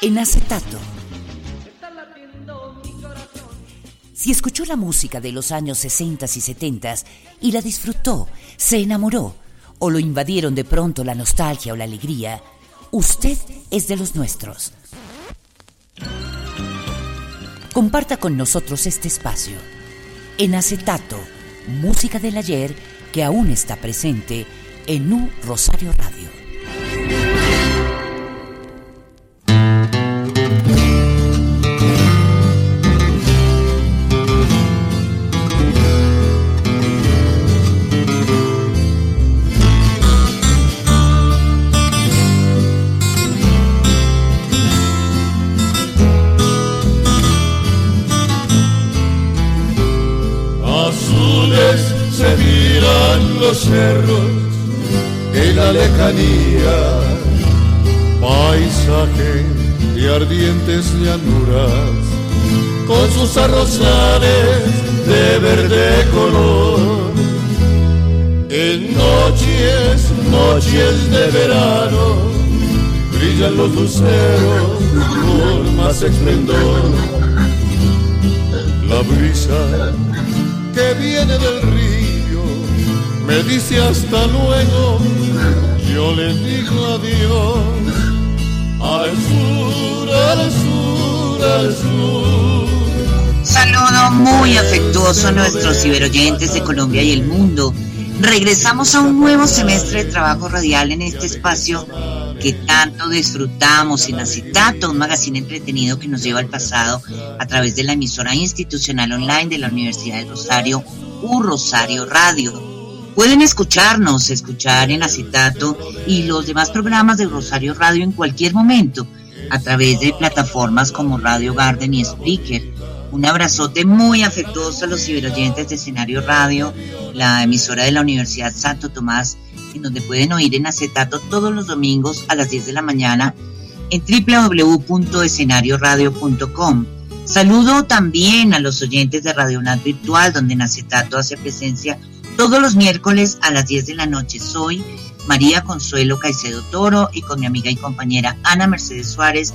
En acetato. Si escuchó la música de los años 60 y 70 y la disfrutó, se enamoró o lo invadieron de pronto la nostalgia o la alegría, usted es de los nuestros. Comparta con nosotros este espacio. En acetato, música del ayer que aún está presente en un Rosario Radio. En la lejanía, paisaje de ardientes llanuras, con sus arrozales de verde color. En noches, noches de verano, brillan los luceros con más esplendor. La brisa que viene del río me dice hasta luego, yo le digo adiós al sur, al sur, al sur. Saludo muy afectuoso a nuestros ciberoyentes de Colombia y el mundo. Regresamos a un nuevo semestre de trabajo radial en este espacio que tanto disfrutamos en Acetato, un magazine entretenido que nos lleva al pasado a través de la emisora institucional online de la Universidad de Rosario, U Rosario Radio. Pueden escucharnos, escuchar en acetato y los demás programas de Rosario Radio en cualquier momento a través de plataformas como Radio Garden y Spreaker. Un abrazote muy afectuoso a los ciberoyentes de Escenario Radio, la emisora de la Universidad Santo Tomás, en donde pueden oír en acetato todos los domingos a las 10 de la mañana en www.escenarioradio.com. Saludo también a los oyentes de Radio Nat Virtual, donde en acetato hace presencia todos los miércoles a las 10 de la noche. Soy María Consuelo Caicedo Toro y con mi amiga y compañera Ana Mercedes Suárez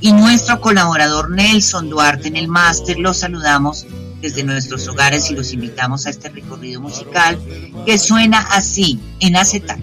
y nuestro colaborador Nelson Duarte en el máster. Los saludamos desde nuestros hogares y los invitamos a este recorrido musical que suena así en acetato.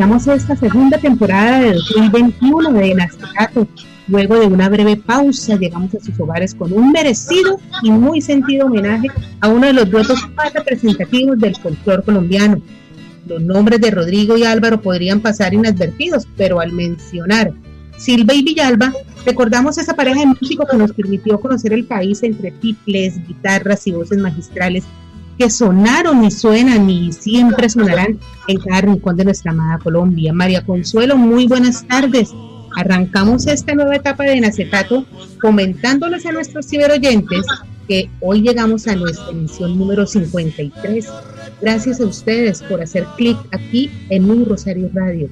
Iniciamos esta segunda temporada de 2021 de Nacidato Luego de una breve pausa, llegamos a sus hogares con un merecido y muy sentido homenaje a uno de los duetos más representativos del folclore colombiano. Los nombres de Rodrigo y Álvaro podrían pasar inadvertidos, pero al mencionar Silva y Villalba, recordamos esa pareja de músicos que nos permitió conocer el país entre piples, guitarras y voces magistrales que sonaron y suenan y siempre sonarán en cada rincón de nuestra amada Colombia. María Consuelo, muy buenas tardes. Arrancamos esta nueva etapa de Nacetato comentándoles a nuestros ciberoyentes que hoy llegamos a nuestra emisión número 53. Gracias a ustedes por hacer clic aquí en Un Rosario Radio.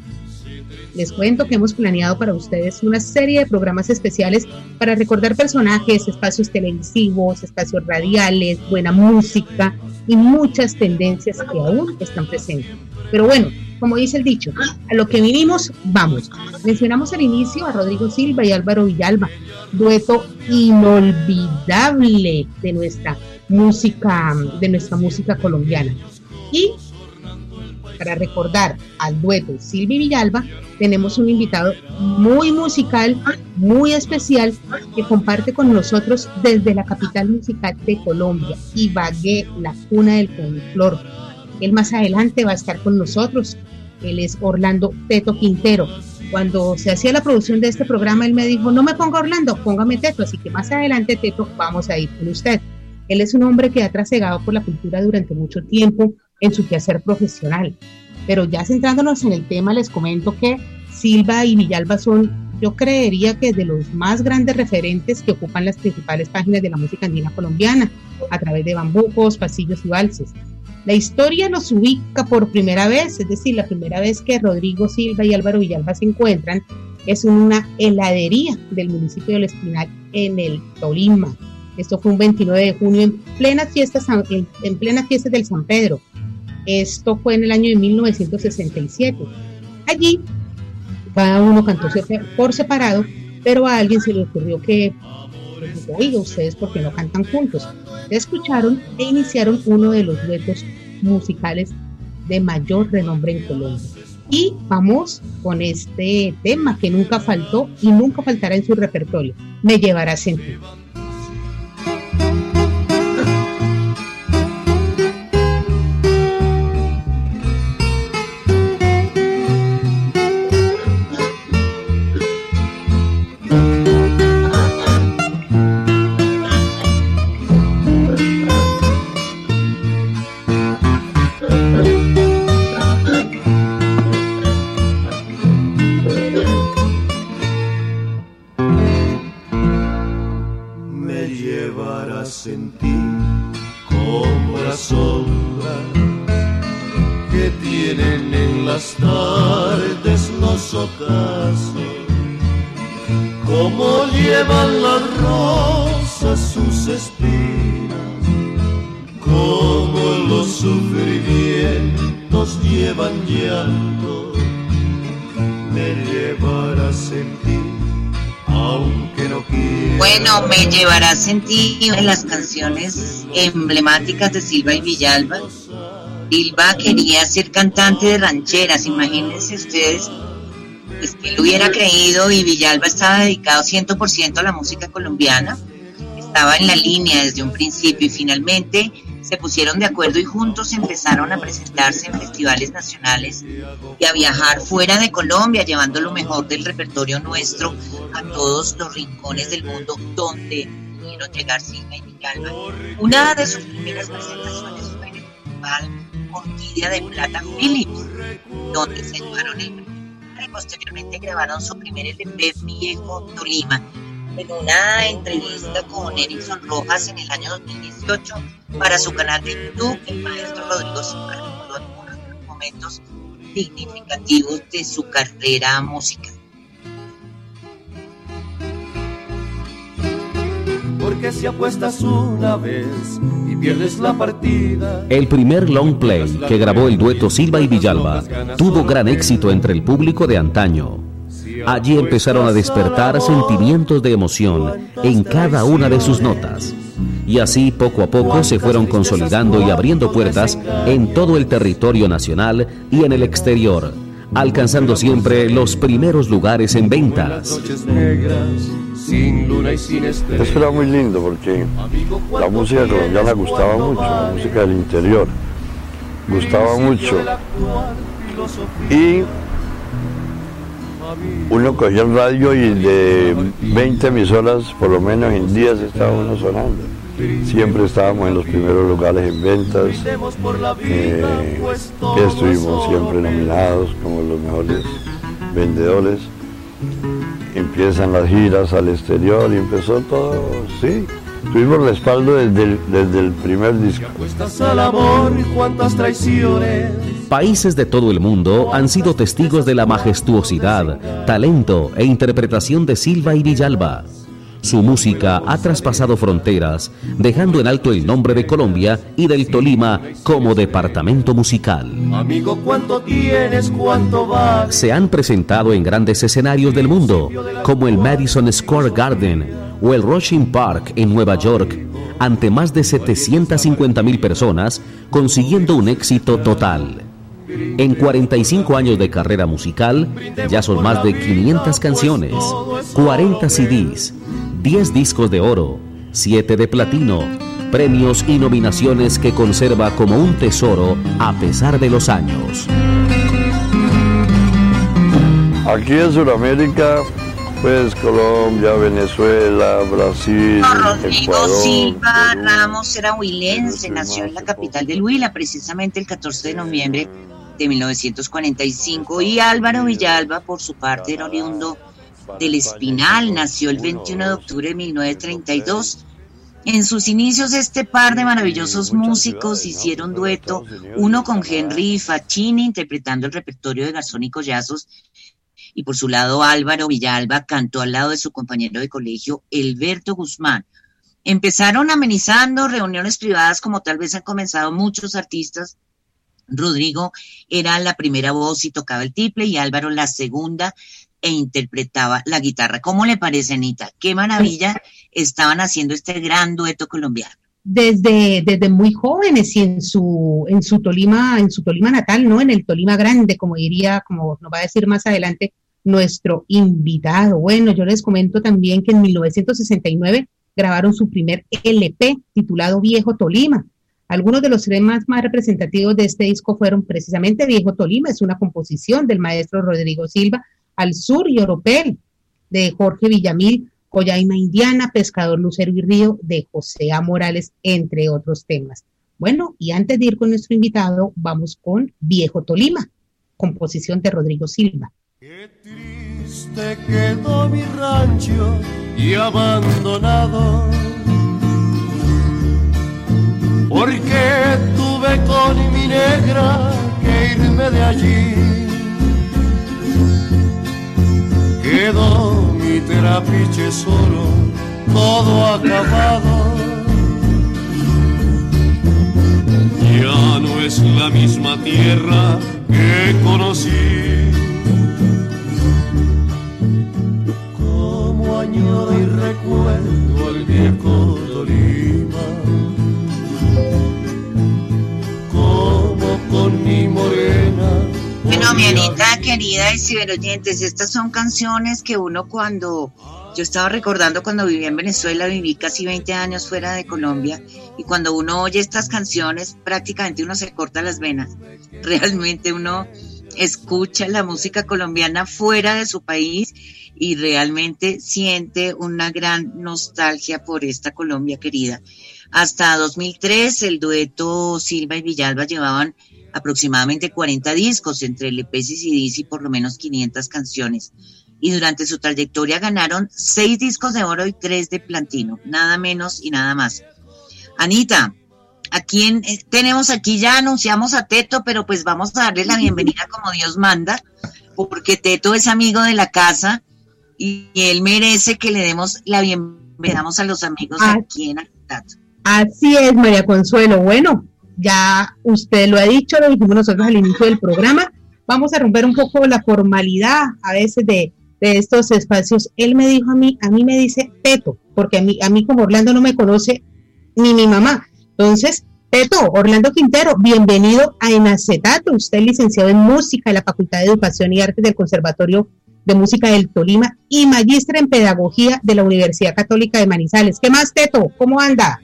Les cuento que hemos planeado para ustedes una serie de programas especiales para recordar personajes, espacios televisivos, espacios radiales, buena música y muchas tendencias que aún están presentes. Pero bueno, como dice el dicho, a lo que vinimos, vamos. Mencionamos al inicio a Rodrigo Silva y Álvaro Villalba, dueto inolvidable de nuestra música, de nuestra música colombiana. Y para recordar al dueto Silva y Villalba, tenemos un invitado muy musical, muy especial, que comparte con nosotros desde la capital musical de Colombia, Ibagué, la cuna del folclor él más adelante va a estar con nosotros. Él es Orlando Teto Quintero. Cuando se hacía la producción de este programa, él me dijo, no me ponga Orlando, póngame Teto. Así que más adelante, Teto, vamos a ir con usted. Él es un hombre que ha trasegado por la cultura durante mucho tiempo en su quehacer profesional. Pero ya centrándonos en el tema, les comento que Silva y Villalba son, yo creería que de los más grandes referentes que ocupan las principales páginas de la música andina colombiana, a través de bambucos, pasillos y valses. La historia nos ubica por primera vez, es decir, la primera vez que Rodrigo Silva y Álvaro Villalba se encuentran es en una heladería del municipio del Espinal en el Tolima. Esto fue un 29 de junio en plena fiesta, en, plena fiesta del San Pedro. Esto fue en el año de 1967. Allí cada uno cantó por separado, pero a alguien se le ocurrió que, oiga, ustedes, ¿por qué no cantan juntos? escucharon e iniciaron uno de los duetos musicales de mayor renombre en Colombia. Y vamos con este tema que nunca faltó y nunca faltará en su repertorio. Me llevará a sentir. En las canciones emblemáticas de Silva y Villalba. Silva quería ser cantante de rancheras, imagínense ustedes pues, que él hubiera creído y Villalba estaba dedicado 100% a la música colombiana, estaba en la línea desde un principio y finalmente se pusieron de acuerdo y juntos empezaron a presentarse en festivales nacionales y a viajar fuera de Colombia, llevando lo mejor del repertorio nuestro a todos los rincones del mundo donde llegar. Una de sus primeras presentaciones fue en el Festival Orquídea de Plata Philips, donde se llevaron el y posteriormente grabaron su primer LP Viejo Tolima en una entrevista con Erickson Rojas en el año 2018 para su canal de YouTube, el maestro Rodrigo Silva recordó algunos momentos significativos de su carrera musical. Porque si apuestas una vez y pierdes la partida. El primer long play que grabó el dueto Silva y Villalba tuvo gran éxito entre el público de antaño. Allí empezaron a despertar sentimientos de emoción en cada una de sus notas. Y así poco a poco se fueron consolidando y abriendo puertas en todo el territorio nacional y en el exterior, alcanzando siempre los primeros lugares en ventas. Esto era muy lindo porque la música colombiana gustaba mucho, la música del interior gustaba mucho. Y uno cogía el radio y de 20 emisoras, por lo menos en días estaba uno sonando. Siempre estábamos en los primeros lugares en ventas, eh, estuvimos siempre nominados como los mejores vendedores. Empiezan las giras al exterior y empezó todo, sí, Tuvimos respaldo desde el, desde el primer disco. Países de todo el mundo han sido testigos de la majestuosidad, talento e interpretación de Silva y Villalba. Su música ha traspasado fronteras, dejando en alto el nombre de Colombia y del Tolima como departamento musical. Amigo, ¿cuánto tienes? ¿Cuánto vas? Se han presentado en grandes escenarios del mundo, como el Madison Square Garden, o el Rushing Park en Nueva York ante más de 750 mil personas, consiguiendo un éxito total. En 45 años de carrera musical, ya son más de 500 canciones, 40 CDs, 10 discos de oro, 7 de platino, premios y nominaciones que conserva como un tesoro a pesar de los años. Aquí en Sudamérica pues Colombia, Venezuela, Brasil. Rodrigo Silva Ramos era huilense, nació en la capital del Huila, precisamente el 14 de noviembre de 1945. Y Álvaro Villalba, por su parte, era oriundo del Espinal, nació el 21 de octubre de 1932. En sus inicios este par de maravillosos músicos hicieron dueto, uno con Henry Facchini interpretando el repertorio de Garzón y Collazos y por su lado Álvaro Villalba cantó al lado de su compañero de colegio, Elberto Guzmán. Empezaron amenizando reuniones privadas como tal vez han comenzado muchos artistas. Rodrigo era la primera voz y tocaba el tiple y Álvaro la segunda e interpretaba la guitarra. ¿Cómo le parece, Anita? Qué maravilla estaban haciendo este gran dueto colombiano. Desde, desde muy jóvenes y en su, en su Tolima, en su Tolima natal, ¿no? En el Tolima grande, como diría, como nos va a decir más adelante nuestro invitado. Bueno, yo les comento también que en 1969 grabaron su primer LP titulado Viejo Tolima. Algunos de los temas más representativos de este disco fueron precisamente Viejo Tolima, es una composición del maestro Rodrigo Silva, Al Sur y Oropel, de Jorge Villamil, Coyaima Indiana, Pescador Lucero y Río, de José A. Morales, entre otros temas. Bueno, y antes de ir con nuestro invitado, vamos con Viejo Tolima, composición de Rodrigo Silva. Qué triste quedó mi rancho y abandonado. Porque tuve con mi negra que irme de allí. Quedó mi terapiche solo, todo acabado. Ya no es la misma tierra que conocí. y recuerdo el viejo Bueno, mi Anita querida y ciberoyentes, estas son canciones que uno cuando yo estaba recordando cuando vivía en Venezuela, viví casi 20 años fuera de Colombia y cuando uno oye estas canciones prácticamente uno se corta las venas. Realmente uno escucha la música colombiana fuera de su país y realmente siente una gran nostalgia por esta Colombia querida. Hasta 2003 el dueto Silva y Villalba llevaban aproximadamente 40 discos entre LPs y CDs y por lo menos 500 canciones. Y durante su trayectoria ganaron 6 discos de oro y 3 de platino, nada menos y nada más. Anita, ¿a quién eh, tenemos aquí? Ya anunciamos a Teto, pero pues vamos a darle la bienvenida como Dios manda, porque Teto es amigo de la casa y él merece que le demos la bienvenida a los amigos ah, aquí en Así es, María Consuelo. Bueno, ya usted lo ha dicho, lo dijimos nosotros al inicio del programa. Vamos a romper un poco la formalidad a veces de, estos espacios. Él me dijo a mí, a mí me dice Peto, porque a mí, a mí como Orlando no me conoce ni mi mamá. Entonces, Peto, Orlando Quintero, bienvenido a Enacetato. Usted es licenciado en música en la Facultad de Educación y Artes del Conservatorio de Música del Tolima y magíster en Pedagogía de la Universidad Católica de Manizales. ¿Qué más, Teto? ¿Cómo anda?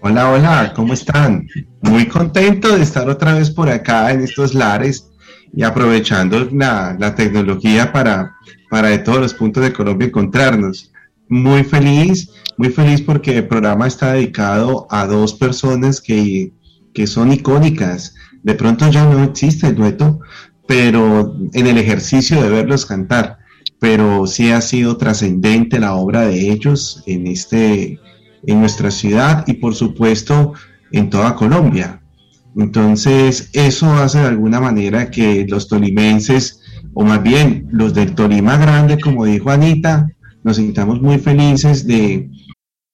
Hola, hola, ¿cómo están? Muy contento de estar otra vez por acá en estos lares y aprovechando la, tecnología para, para de todos los puntos de Colombia encontrarnos. Muy feliz, muy feliz porque el programa está dedicado a dos personas que, que son icónicas. De pronto ya no existe el dueto, pero en el ejercicio de verlos cantar pero sí ha sido trascendente la obra de ellos en, este, en nuestra ciudad y por supuesto en toda Colombia. Entonces, eso hace de alguna manera que los tolimenses, o más bien los del Tolima Grande, como dijo Anita, nos sintamos muy felices de,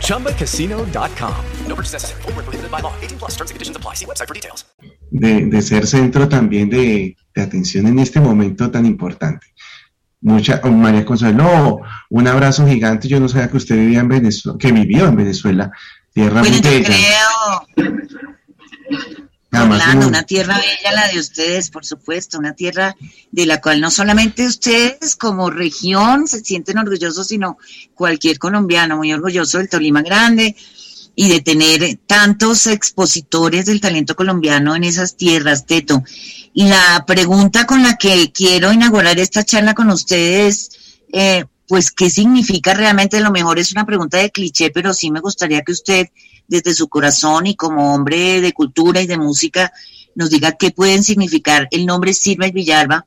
ChumbaCasino.com. No purchase necessary. Full prohibited by law. 18 plus terms and conditions apply. See website for details. De, de ser centro también de, de, atención en este momento tan importante. Mucha, oh, María Consuelo, un abrazo gigante. Yo no sabía que usted vivía en Venezuela, que vivió en Venezuela. Tierra bueno, muy bella. Creo Orlando, una tierra bella la de ustedes, por supuesto, una tierra de la cual no solamente ustedes como región se sienten orgullosos, sino cualquier colombiano muy orgulloso del Tolima Grande y de tener tantos expositores del talento colombiano en esas tierras, Teto. Y la pregunta con la que quiero inaugurar esta charla con ustedes, eh, pues, ¿qué significa realmente? Lo mejor es una pregunta de cliché, pero sí me gustaría que usted desde su corazón y como hombre de cultura y de música nos diga qué pueden significar el nombre Silva y Villalba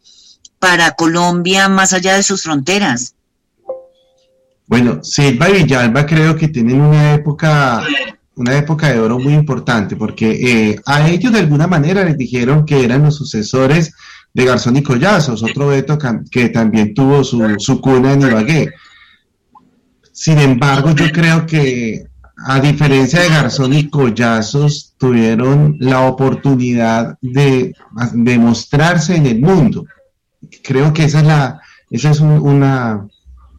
para Colombia más allá de sus fronteras. Bueno, Silva y Villalba creo que tienen una época, una época de oro muy importante, porque eh, a ellos de alguna manera les dijeron que eran los sucesores de Garzón y Collazos, otro veto que también tuvo su, su cuna en Ibagué. Sin embargo, yo creo que a diferencia de Garzón y Collazos, tuvieron la oportunidad de, mostrarse en el mundo. Creo que esa es, la,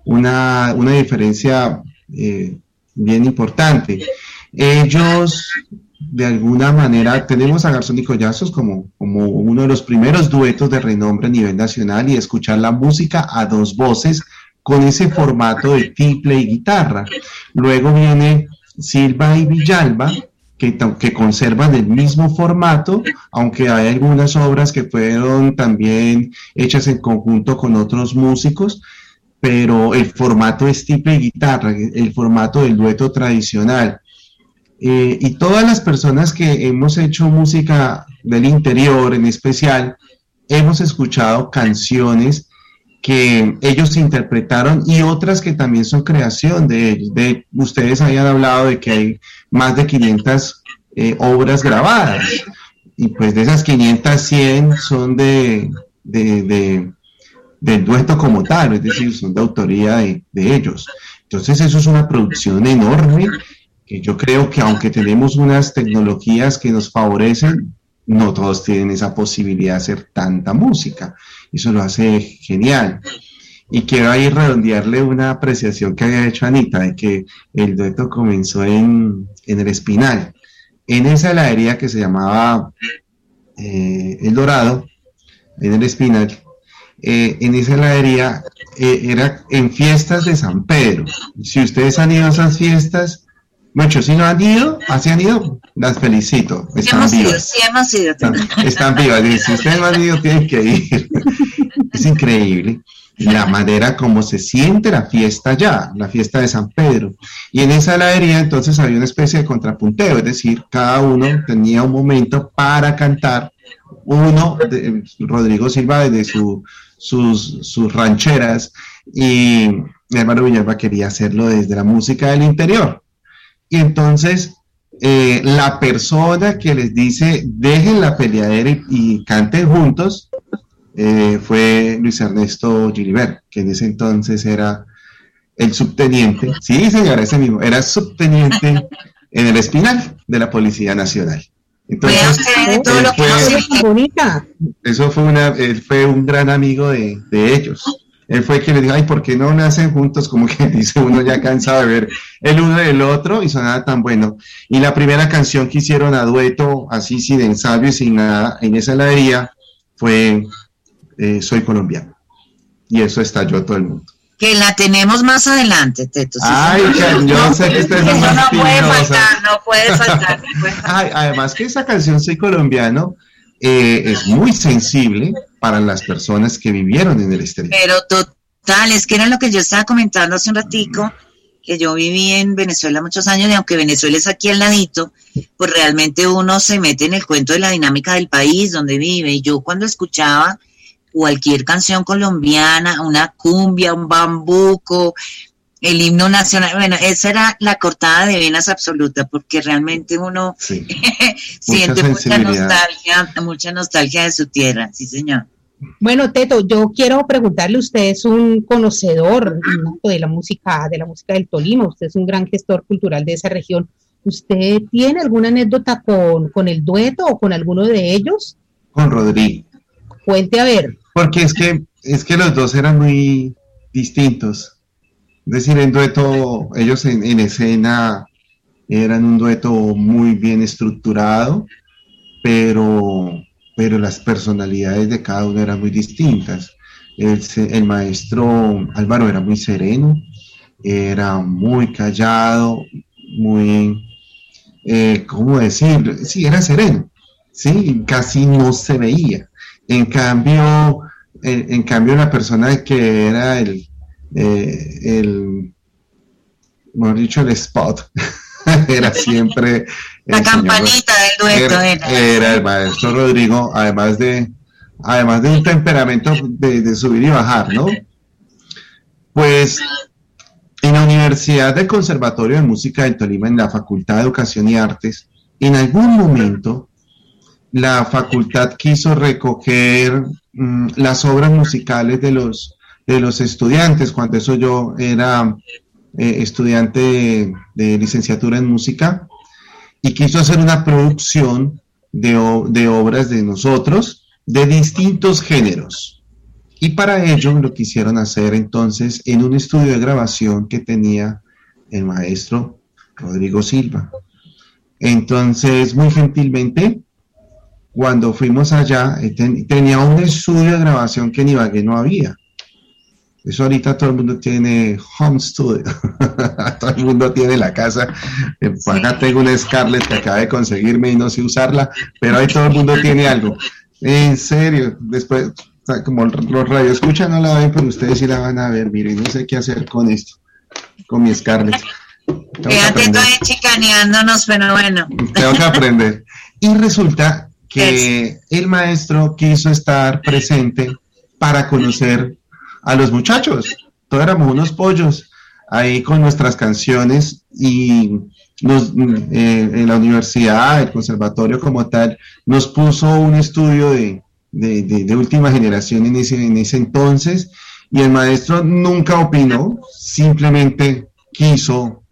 una, diferencia eh, bien importante. Ellos, de alguna manera, tenemos a Garzón y Collazos como, como uno de los primeros duetos de renombre a nivel nacional y escuchar la música a dos voces con ese formato de tiple y guitarra. Luego viene Silva y Villalba, que, conservan el mismo formato, aunque hay algunas obras que fueron también hechas en conjunto con otros músicos, pero el formato es tipo guitarra, el formato del dueto tradicional. Eh, y todas las personas que hemos hecho música del interior en especial, hemos escuchado canciones que ellos interpretaron y otras que también son creación de ellos. De, ustedes habían hablado de que hay más de 500 eh, obras grabadas. y pues de esas 500, 100 son de, de, de, del dueto como tal, es decir, son de autoría de, de ellos. Entonces eso es una producción enorme que yo creo que aunque tenemos unas tecnologías que nos favorecen, no todos tienen esa posibilidad de hacer tanta música. Eso lo hace genial. Y quiero ahí redondearle una apreciación que había hecho Anita, de que el dueto comenzó en, en el Espinal, en esa heladería que se llamaba eh, El Dorado, en el Espinal. Eh, en esa heladería eh, era en fiestas de San Pedro. Si ustedes han ido a esas fiestas, muchos si no han ido, así han ido, las felicito. Sí Están hemos ido, vivas. sí hemos ido. Están, están vivas. Y Si ustedes no han ido, tienen que ir. Es increíble la manera como se siente la fiesta allá, la fiesta de San Pedro. Y en esa heladería entonces había una especie de contrapunteo, es decir, cada uno tenía un momento para cantar. Uno, de- Rodrigo Silva, desde su, sus, sus rancheras, y mi hermano Villalba quería hacerlo desde la música del interior. Y entonces eh, la persona que les dice dejen la peleadera y, y canten juntos eh, fue Luis Ernesto Gilibert, que en ese entonces era el subteniente, sí señora, ese mismo, era subteniente en el Espinal de la Policía Nacional. Entonces, él fue- eso fue una, él fue un gran amigo de, de ellos. Él fue que le dijo, ay, ¿por qué no nacen juntos? Como que dice uno ya cansado de ver el uno del otro y sonaba tan bueno. Y la primera canción que hicieron a dueto, así sin ensayo y sin nada, en esa heladería, fue eh, Soy colombiano. Y eso estalló todo el mundo. Que la tenemos más adelante, Teto. sí, Ay, que yo sé que ustedes son Eso más no puede faltar, no puede faltar. no puede faltar. Ay, además que esa canción Soy colombiano eh, es muy sensible para las personas que vivieron en el exterior. Pero total, es que era lo que yo estaba comentando hace un ratico, que yo viví en Venezuela muchos años y aunque Venezuela es aquí al ladito, pues realmente uno se mete en el cuento de la dinámica del país donde vive. Y yo cuando escuchaba cualquier canción colombiana, una cumbia, un bambuco, el himno nacional, bueno, esa era la cortada de venas absoluta, porque realmente uno Sí. siente mucha nostalgia, mucha nostalgia de su tierra, sí señor. Bueno, Teto, yo quiero preguntarle, usted es un conocedor de la música, de la música del Tolima, usted es un gran gestor cultural de esa región. ¿Usted tiene alguna anécdota con, con el dueto o con alguno de ellos? Con Rodrigo. Cuente a ver. Porque es que, es que los dos eran muy distintos. Decir, en dueto, ellos en, en escena eran un dueto muy bien estructurado, pero, pero las personalidades de cada uno eran muy distintas. El, el maestro Álvaro era muy sereno, era muy callado, muy, eh, ¿cómo decir? Sí, era sereno, sí, casi no se veía. En cambio, en, en cambio la persona que era el, eh, el, mejor dicho, el spot, era siempre La el señor- campanita del dueto era, era. el maestro Rodrigo, además de, además de un temperamento de, de subir y bajar, ¿no? Pues en la Universidad del Conservatorio de Música del Tolima, en la Facultad de Educación y Artes, en algún momento la facultad quiso recoger mm, las obras musicales de los, de los estudiantes, cuando eso yo era eh, estudiante de, licenciatura en música, y quiso hacer una producción de, de obras de nosotros de distintos géneros. Y para ello lo quisieron hacer entonces en un estudio de grabación que tenía el maestro Rodrigo Silva. Entonces, muy gentilmente, cuando fuimos allá, eh, ten- tenía un estudio de grabación que en Ibagué no había. Eso ahorita todo el mundo tiene home studio. todo el mundo tiene la casa. Eh, Acá tengo una Scarlett que acaba de conseguirme y no sé usarla, pero ahí todo el mundo tiene algo. En serio, después, como los radioescuchas no la ven, pero ustedes sí la van a ver. Miren, no sé qué hacer con esto, con mi Scarlett. Fíjate, estoy chicaneándonos, pero bueno. Tengo que aprender. Y resulta que el maestro quiso estar presente para conocer a los muchachos. Todos éramos unos pollos ahí con nuestras canciones y, nos, eh, en la universidad, el conservatorio como tal, nos puso un estudio de, de, última generación en ese, en ese entonces y el maestro nunca opinó, simplemente quiso,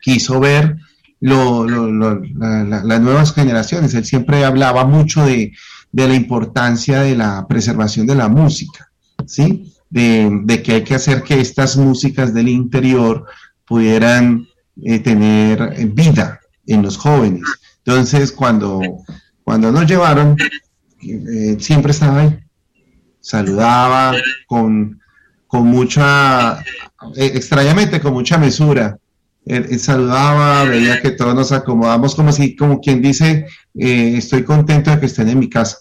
quiso ver lo, las nuevas generaciones. Él siempre hablaba mucho de, de, la importancia de la preservación de la música, ¿sí? De, que hay que hacer que estas músicas del interior pudieran eh, tener vida en los jóvenes. Entonces, cuando, cuando nos llevaron, eh, siempre estaba ahí. Saludaba con, con mucha, eh, extrañamente, con mucha mesura. Saludaba, veía que todos nos acomodamos como si, como quien dice, estoy contento de que estén en mi casa.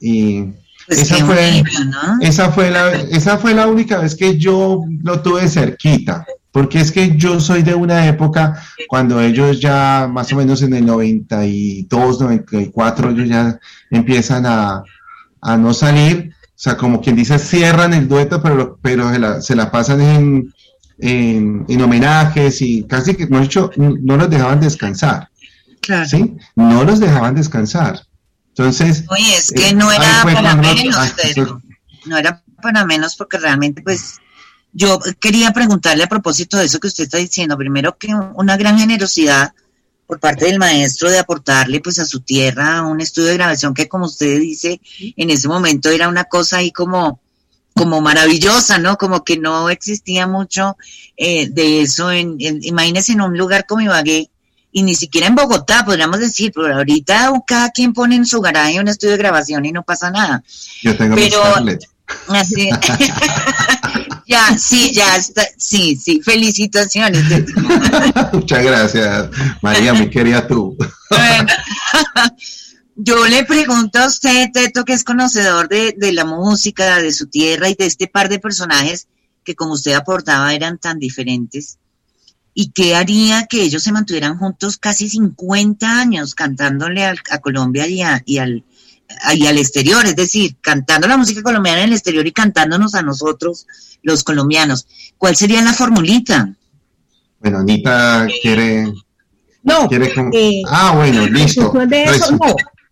Y pues esa, fue, esa, fue la, esa fue la única vez que yo lo tuve cerquita. Porque es que yo soy de una época cuando ellos ya más o menos en el 92, 94, ellos ya empiezan a, no salir. O sea, como quien dice, cierran el dueto, pero, pero se, la, pasan en, en, homenajes y casi que, no, hecho, no los dejaban descansar. Claro. ¿Sí? No los dejaban descansar. Entonces. Oye, es que no era para menos, no era para menos porque realmente, pues, yo quería preguntarle a propósito de eso que usted está diciendo, primero que una gran generosidad por parte del maestro de aportarle pues a su tierra un estudio de grabación que como usted dice, en ese momento era una cosa ahí como como maravillosa, ¿no? Como que no existía mucho eh, de eso. En, imagínese en un lugar como Ibagué, y ni siquiera en Bogotá, podríamos decir, pero ahorita cada quien pone en su garaje un estudio de grabación y no pasa nada. Yo tengo pero, así, Ya, sí, ya está, sí, sí, felicitaciones. Muchas gracias, María, mi querida tú. yo le pregunto a usted, Teto, que es conocedor de, de la música, de su tierra y de este par de personajes que como usted aportaba eran tan diferentes. ¿Y qué haría que ellos se mantuvieran juntos casi 50 años cantándole a, Colombia y, y, al, y al exterior? Es decir, cantando la música colombiana en el exterior y cantándonos a nosotros los colombianos. ¿Cuál sería la formulita? Bueno, Anita quiere... No, eh, ah, bueno, listo.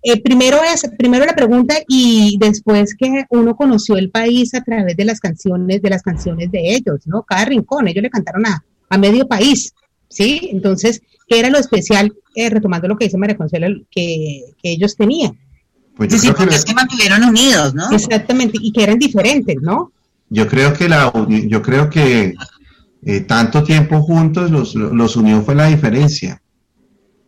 Eh, primero es primero la pregunta y después que uno conoció el país a través de las canciones de las canciones de ellos, ¿no? Cada rincón, ellos le cantaron a, a medio país, ¿sí? Entonces, ¿qué era lo especial, eh, retomando lo que dice María Consuelo, que, ellos tenían? Pues sí, porque es que mantuvieron unidos, ¿no? Exactamente, y que eran diferentes, ¿no? Yo creo que la yo creo que eh, tanto tiempo juntos los, los, unió fue la diferencia,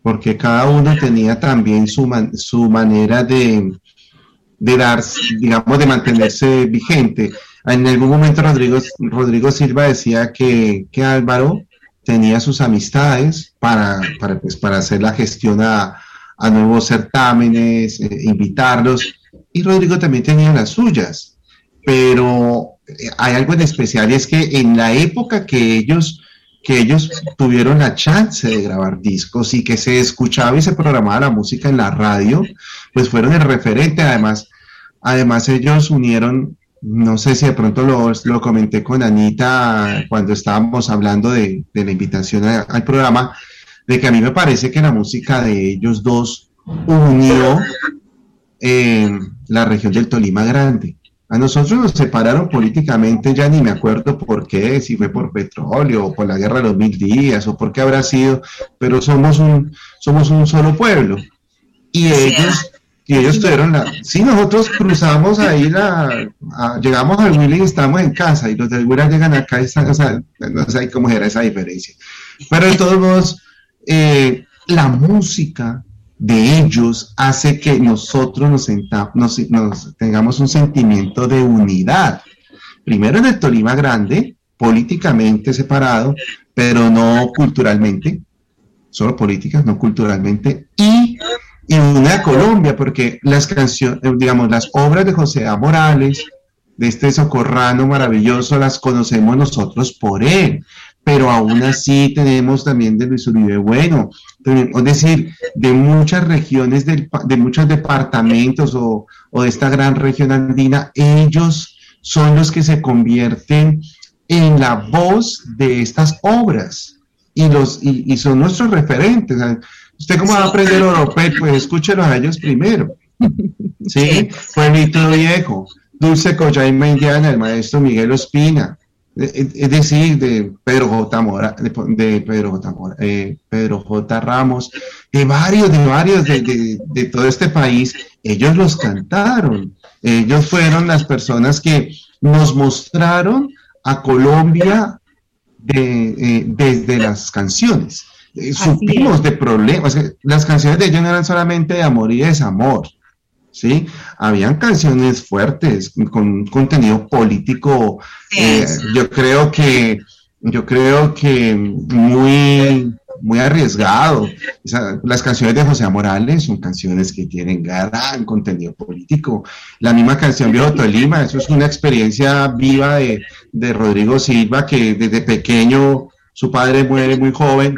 porque cada uno tenía también su, su manera de, de dar, digamos, de mantenerse vigente. En algún momento Rodrigo, Rodrigo Silva decía que, que Álvaro tenía sus amistades para, para, pues, para hacer la gestión a, a nuevos certámenes, eh, invitarlos, y Rodrigo también tenía las suyas, pero hay algo en especial y es que en la época que ellos que ellos tuvieron la chance de grabar discos y que se escuchaba y se programaba la música en la radio, pues fueron el referente. Además, además ellos unieron, no sé si de pronto lo, lo comenté con Anita cuando estábamos hablando de, la invitación al programa, de que a mí me parece que la música de ellos dos unió eh, la región del Tolima Grande. A nosotros nos separaron políticamente, ya ni me acuerdo por qué, si fue por petróleo o por la guerra de los mil días o por qué habrá sido, pero somos un, somos un solo pueblo. Y ellos, y ellos tuvieron la... Sí, nosotros cruzamos ahí la... llegamos al Willy y estamos en casa y los del Willy llegan acá y están, o sea, no sé cómo era esa diferencia. Pero de todos modos, eh, la música de ellos hace que nosotros nos, nos, tengamos un sentimiento de unidad. Primero en el Tolima Grande, políticamente separado, pero no culturalmente, solo políticas, no culturalmente, y, en una Colombia, porque las canciones, digamos, las obras de José A. Morales, de este socorrano maravilloso, las conocemos nosotros por él pero aún así tenemos también de Luis Uribe Bueno, es decir, de muchas regiones, de, muchos departamentos o, de esta gran región andina, ellos son los que se convierten en la voz de estas obras. y, los, y, son nuestros referentes. ¿Usted cómo va a aprender europeo? Pues escúchelo a ellos primero. ¿Sí? Pueblito Viejo, Dulce Coyaima Indiana, el maestro Miguel Ospina, es decir, de Pedro J. Mora, de, Pedro J. Mora, eh, Pedro J. Ramos, de varios, de varios de, de, todo este país, ellos los cantaron. Ellos fueron las personas que nos mostraron a Colombia eh, desde las canciones. Eh, supimos de problemas. Las canciones de ellos no eran solamente de amor y desamor. ¿sí? Habían canciones fuertes, con contenido político, eh, yo creo que, yo creo que muy, muy arriesgado. las canciones de José Morales son canciones que tienen gran contenido político. La misma canción Viejo Tolima, eso es una experiencia viva de, de Rodrigo Silva, que desde pequeño su padre muere muy joven,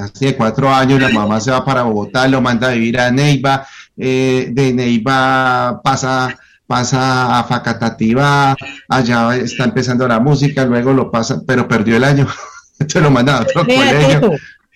hace cuatro años, la mamá se va para Bogotá, lo manda a vivir a Neiva, eh, de Neiva pasa, pasa a Facatativa, allá está empezando la música, luego lo pasa, pero perdió el año, se lo manda a otro colegio.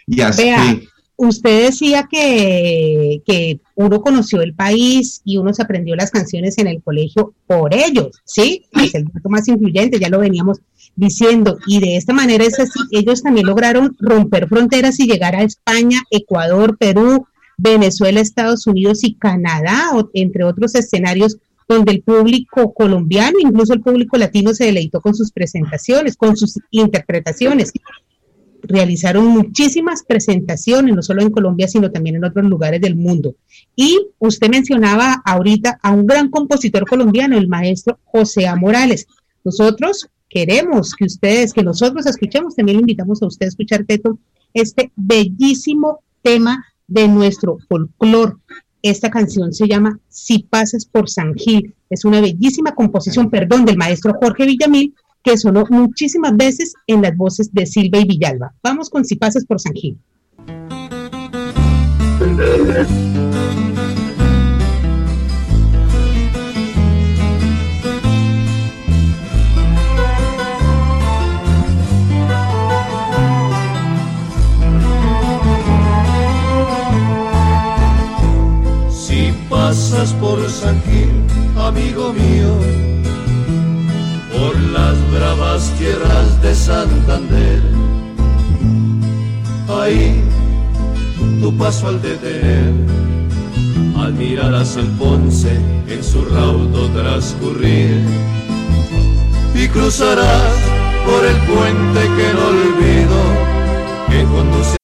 Y así. usted decía que, que uno conoció el país y uno se aprendió las canciones en el colegio por ellos, ¿sí? Es el dato más influyente, ya lo veníamos diciendo. Y de esta manera es así, ellos también lograron romper fronteras y llegar a España, Ecuador, Perú, Venezuela, Estados Unidos y Canadá, entre otros escenarios donde el público colombiano, incluso el público latino, se deleitó con sus presentaciones, con sus interpretaciones. Realizaron muchísimas presentaciones, no solo en Colombia, sino también en otros lugares del mundo. Y usted mencionaba ahorita a un gran compositor colombiano, el maestro José A. Morales. Nosotros queremos que ustedes, que nosotros escuchemos, también le invitamos a usted a escuchar, Teto, este bellísimo tema de nuestro folclor. Esta canción se llama Si pasas por San Gil. Es una bellísima composición, perdón, del maestro Jorge Villamil, que sonó muchísimas veces en las voces de Silva y Villalba. Vamos con Si pasas por San Gil. por San Gil, amigo mío, por las bravas tierras de Santander. Ahí tu paso al detener, admirarás el Ponce en su raudo transcurrir. Y cruzarás por el puente que no olvido que conduce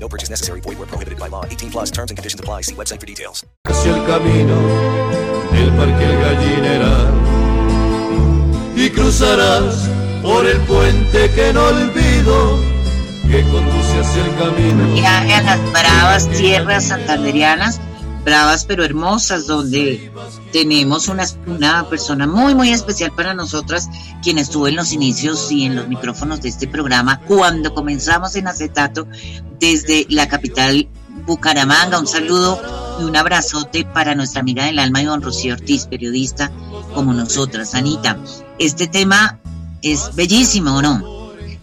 No purchase necessary. Void where prohibited by law. 18 plus terms and conditions apply. See website for details. Hacia el camino del parque El Gallineral y cruzarás por el puente que no olvido que conduce hacia el camino. Viaje a las bravas tierras santanderianas bravas pero hermosas, donde tenemos una, una persona muy, muy especial para nosotras, quien estuvo en los inicios y en los micrófonos de este programa cuando comenzamos en acetato desde la capital Bucaramanga. Un saludo y un abrazote para nuestra amiga del alma, Ivonne Rocío Ortiz, periodista como nosotras. Anita, este tema es bellísimo, ¿o no?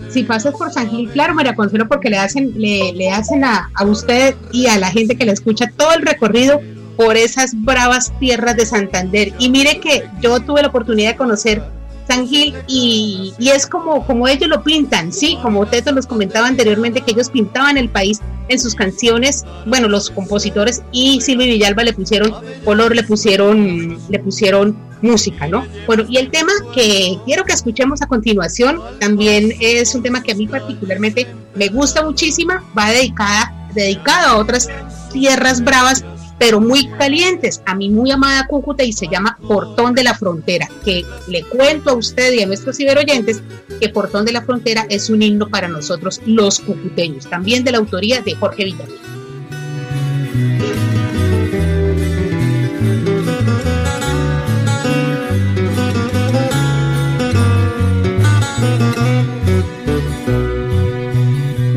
Si pasas por San Gil, claro, María Consuelo, porque le hacen, le, le hacen a, a usted y a la gente que le escucha todo el recorrido por esas bravas tierras de Santander. Y mire que yo tuve la oportunidad de conocer San Gil y, y, es como, como ellos lo pintan, sí, como Teto nos comentaba anteriormente que ellos pintaban el país en sus canciones, bueno, los compositores y Silvia Villalba le pusieron color, le pusieron, le pusieron música, ¿no? Bueno, y el tema que quiero que escuchemos a continuación también es un tema que a mí particularmente me gusta muchísimo, va dedicada, dedicado a otras tierras bravas pero muy calientes, a mi muy amada Cúcuta y se llama Portón de la Frontera, que le cuento a usted y a nuestros ciberoyentes que Portón de la Frontera es un himno para nosotros los cucuteños, también de la autoría de Jorge Villamil.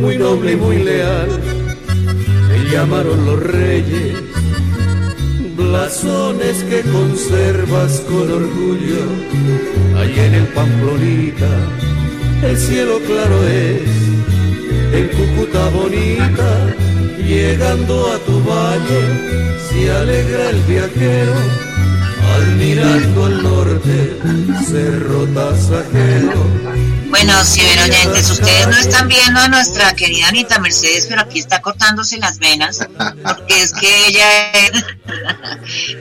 Muy noble y muy leal, me llamaron los reyes blasones que conservas con orgullo. Ahí en el Pamplonita, el cielo claro es, en Cúcuta bonita, llegando a tu valle, se alegra el viajero, admirando al norte, cerro tasajero bueno, ciberoyentes, ustedes no están viendo a nuestra querida Anita Mercedes, pero aquí está cortándose las venas, porque es que ella es,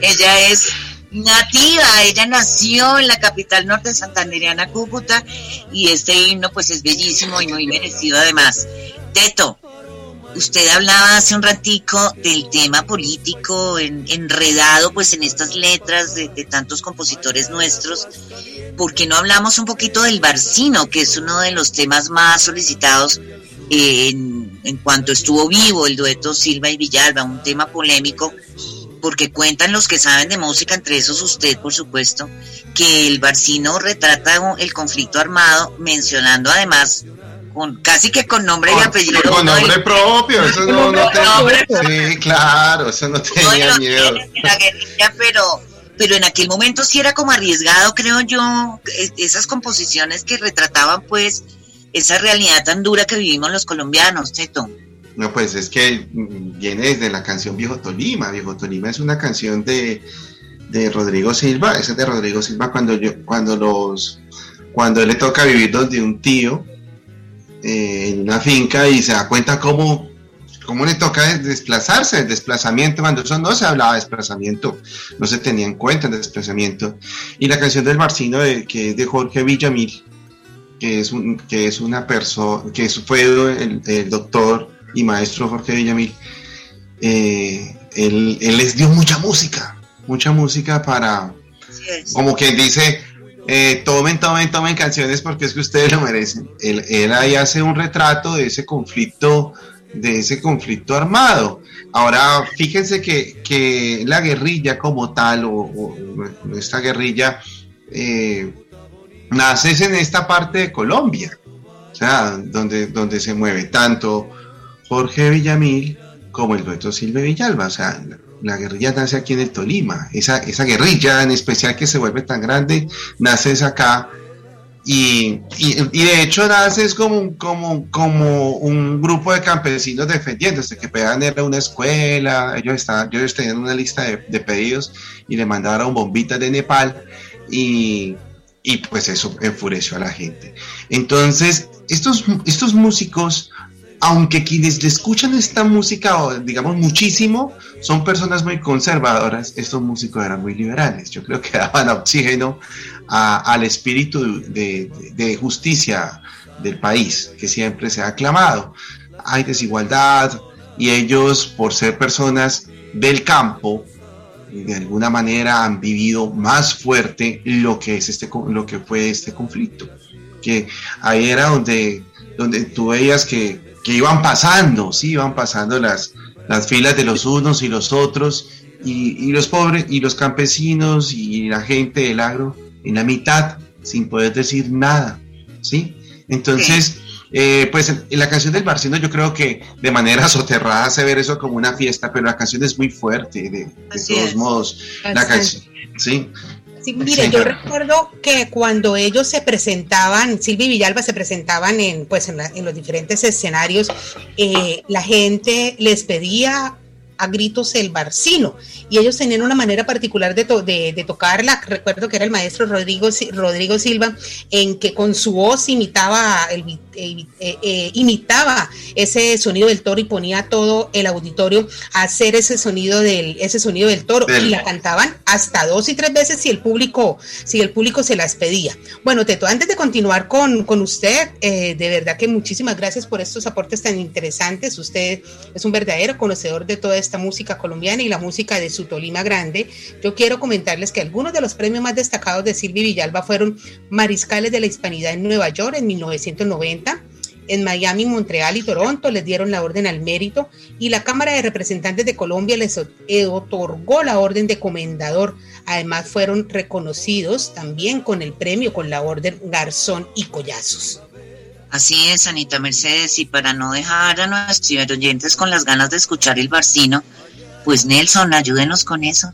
ella es nativa, ella nació en la capital norte santanderiana, Cúcuta, y este himno pues es bellísimo y muy merecido además. Teto, usted hablaba hace un ratico del tema político enredado pues en estas letras de, tantos compositores nuestros. ¿Por qué no hablamos un poquito del Barcino, que es uno de los temas más solicitados eh, en, en cuanto estuvo vivo el dueto Silva y Villalba, un tema polémico? porque cuentan los que saben de música, entre esos usted, por supuesto, que el Barcino retrata el conflicto armado, mencionando además casi que con nombre y apellido. Con nombre propio, eso no, no Sí, claro, eso no tenía miedo. pero, pero en aquel momento sí era como arriesgado, creo yo, esas composiciones que retrataban pues esa realidad tan dura que vivimos los colombianos, Cheto. No, pues es que viene desde la canción Viejo Tolima. Viejo Tolima es una canción de, de Rodrigo Silva. Esa es de Rodrigo Silva cuando yo, cuando los, cuando él le toca vivir donde un tío eh, en una finca y se da cuenta cómo, cómo le toca desplazarse, el desplazamiento, cuando eso no se hablaba de desplazamiento, no se tenía en cuenta el desplazamiento. Y la canción del Barcino, de, que es de Jorge Villamil, que es, un, que es una persona, que fue el, doctor y maestro Jorge Villamil, eh, él, él les dio mucha música, mucha música para, como quien dice, eh, tomen, tomen, tomen canciones porque es que ustedes lo merecen. Él, ahí hace un retrato de ese conflicto, de ese conflicto armado. Ahora, fíjense que, la guerrilla como tal, o, esta guerrilla, eh, nace en esta parte de Colombia, o sea, donde, donde se mueve tanto Jorge Villamil como el dueto Silvio Villalba, o sea, la guerrilla nace aquí en el Tolima, esa, esa guerrilla en especial que se vuelve tan grande, nace acá y, y, de hecho nace es como, como, como un grupo de campesinos defendiéndose, que pegan era una escuela, ellos, estaban, ellos tenían una lista de, pedidos y le mandaron bombitas de Nepal y, y pues eso enfureció a la gente. Entonces, estos, estos músicos aunque quienes le escuchan esta música, digamos, muchísimo, son personas muy conservadoras, estos músicos eran muy liberales. Yo creo que daban oxígeno al espíritu de, justicia del país, que siempre se ha aclamado. Hay desigualdad y ellos, por ser personas del campo, de alguna manera han vivido más fuerte lo que, es este, lo que fue este conflicto. Que ahí era donde, donde tú veías que que iban pasando, sí, iban pasando las, las filas de los unos y los otros, y, los pobres, y los campesinos y la gente del agro en la mitad, sin poder decir nada, ¿sí? Entonces, Eh, pues en, la canción del Barcino yo creo que de manera soterrada se ve eso como una fiesta, pero la canción es muy fuerte, de, todos modos. La canción, sí. Sí, mire, yo recuerdo que cuando ellos se presentaban, Silvia y Villalba se presentaban en, pues, en, los diferentes escenarios, eh, la gente les pedía a gritos el barcino y ellos tenían una manera particular de, de, tocarla, recuerdo que era el maestro Rodrigo, Rodrigo Silva, en que con su voz imitaba, el, eh, eh, eh, imitaba ese sonido del toro y ponía todo el auditorio a hacer ese sonido del, ese sonido del toro y la cantaban hasta dos y tres veces si el público, si el público se las pedía. Bueno, Teto, antes de continuar con, con usted, de verdad que muchísimas gracias por estos aportes tan interesantes. Usted es un verdadero conocedor de toda esta música colombiana y la música de su Tolima Grande, yo quiero comentarles que algunos de los premios más destacados de Silvia Villalba fueron Mariscales de la Hispanidad en Nueva York en 1990. En Miami, Montreal y Toronto les dieron la Orden al Mérito y la Cámara de Representantes de Colombia les otorgó la Orden de Comendador. Además fueron reconocidos también con el premio con la Orden Garzón y Collazos. Así es, Anita Mercedes, y para no dejar a nuestros oyentes con las ganas de escuchar el barcino, pues Nelson, ayúdenos con eso.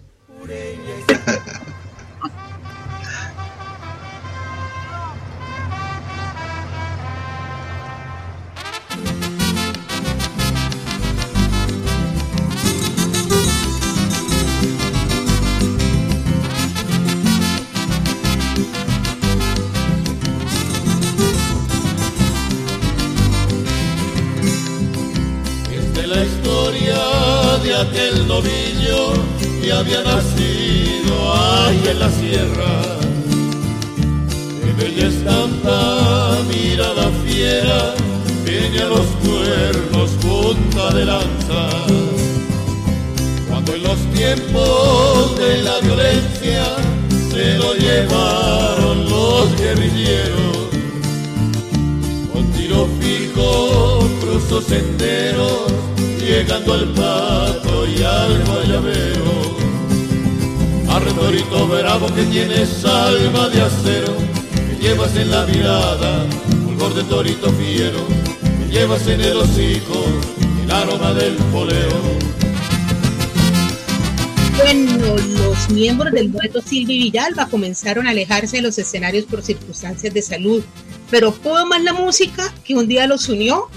Dueto Silvi Villalba comenzaron a alejarse de los escenarios por circunstancias de salud, pero pudo más la música que un día los unió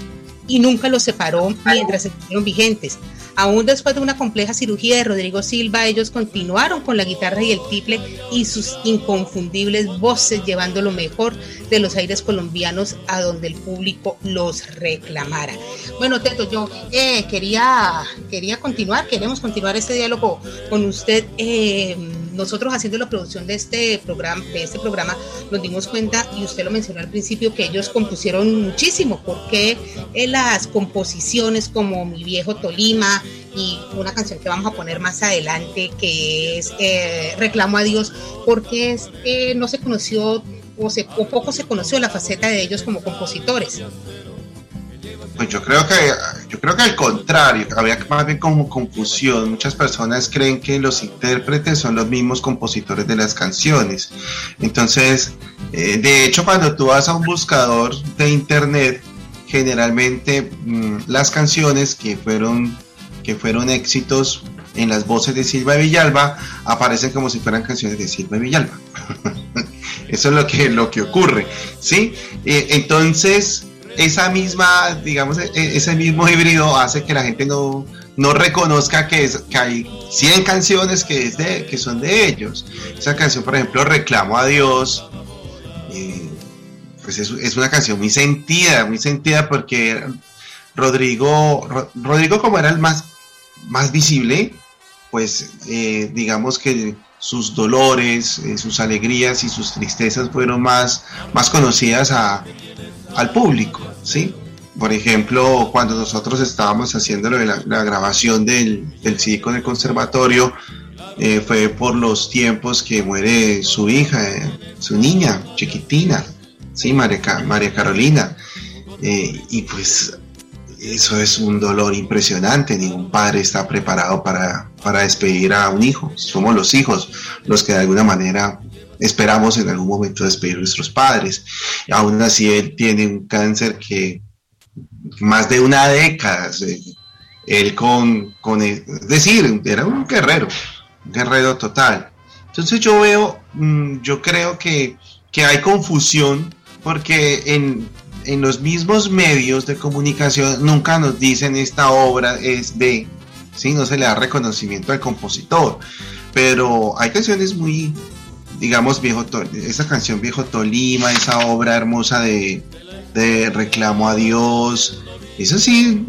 y nunca los separó mientras estuvieron vigentes. Aún después de una compleja cirugía de Rodrigo Silva, ellos continuaron con la guitarra y el tiple y sus inconfundibles voces, llevando lo mejor de los aires colombianos a donde el público los reclamara. Bueno, Teto, yo eh, quería, quería continuar, queremos continuar este diálogo con usted. Eh, nosotros haciendo la producción de este programa, de este programa, nos dimos cuenta, y usted lo mencionó al principio, que ellos compusieron muchísimo, porque en las composiciones como Mi viejo Tolima y una canción que vamos a poner más adelante, que es eh, Reclamo a Dios, porque es, no se conoció o, se, o poco se conoció la faceta de ellos como compositores. Pues yo creo que yo creo que al contrario, había más bien como confusión. Muchas personas creen que los intérpretes son los mismos compositores de las canciones. Entonces, eh, de hecho, cuando tú vas a un buscador de internet, generalmente mm, las canciones que fueron que fueron éxitos en las voces de Silva Villalba aparecen como si fueran canciones de Silva Villalba. Eso es lo que, lo que ocurre, ¿sí? Eh, entonces, esa misma, digamos, e, e, ese mismo híbrido hace que la gente no, no reconozca que, que hay 100 canciones que, es de, que son de ellos. Esa canción, por ejemplo, Reclamo a Dios, eh, pues es, es, una canción muy sentida, muy sentida porque Rodrigo, Rodrigo como era el más, más visible, pues eh, digamos que sus dolores, eh, sus alegrías y sus tristezas fueron más, más conocidas a, al público, ¿sí? Por ejemplo, cuando nosotros estábamos haciendo la, grabación del, del CD el conservatorio, eh, fue por los tiempos que muere su hija, eh, su niña chiquitina, ¿sí? María, María Carolina. Eh, y pues eso es un dolor impresionante, ningún padre está preparado para, para despedir a un hijo, somos los hijos los que de alguna manera esperamos en algún momento despedir a nuestros padres. Aún así, él tiene un cáncer que más de una década, él con, con, es decir, era un guerrero, un guerrero total. Entonces yo veo, mm, yo creo que, que hay confusión porque en, en los mismos medios de comunicación nunca nos dicen esta obra es de, ¿sí? no se le da reconocimiento al compositor, pero hay canciones muy, digamos, viejo, esa canción Viejo Tolima, esa obra hermosa de, de Reclamo a Dios, eso sí,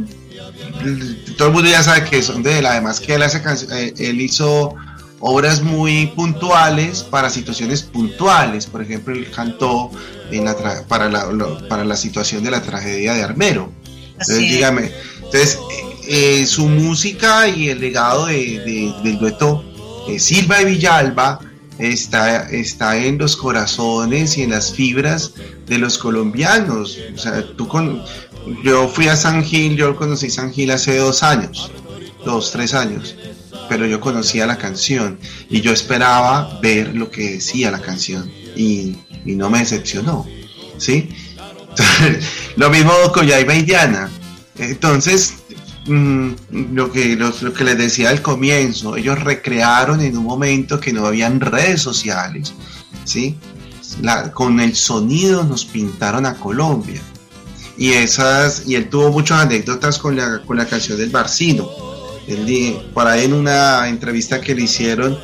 todo el mundo ya sabe que son de él, además que él, hace eh, él hizo obras muy puntuales para situaciones puntuales. Por ejemplo, él cantó en la para, la, para la situación de la tragedia de Armero. Entonces, dígame, entonces eh, su música y el legado de, del dueto Silva y Villalba está, está en los corazones y en las fibras de los colombianos. O sea, tú con, yo fui a San Gil, yo conocí San Gil hace dos años, dos, tres años pero yo conocía la canción y yo esperaba ver lo que decía la canción y, no me decepcionó, ¿sí? lo mismo con Yaiba y Diana. Entonces, mm, lo, que, lo, que les decía al comienzo, ellos recrearon en un momento que no habían redes sociales, ¿sí? con el sonido nos pintaron a Colombia. Y esas, y él tuvo muchas anécdotas con la, con la canción del Barcino por ahí en una entrevista que le hicieron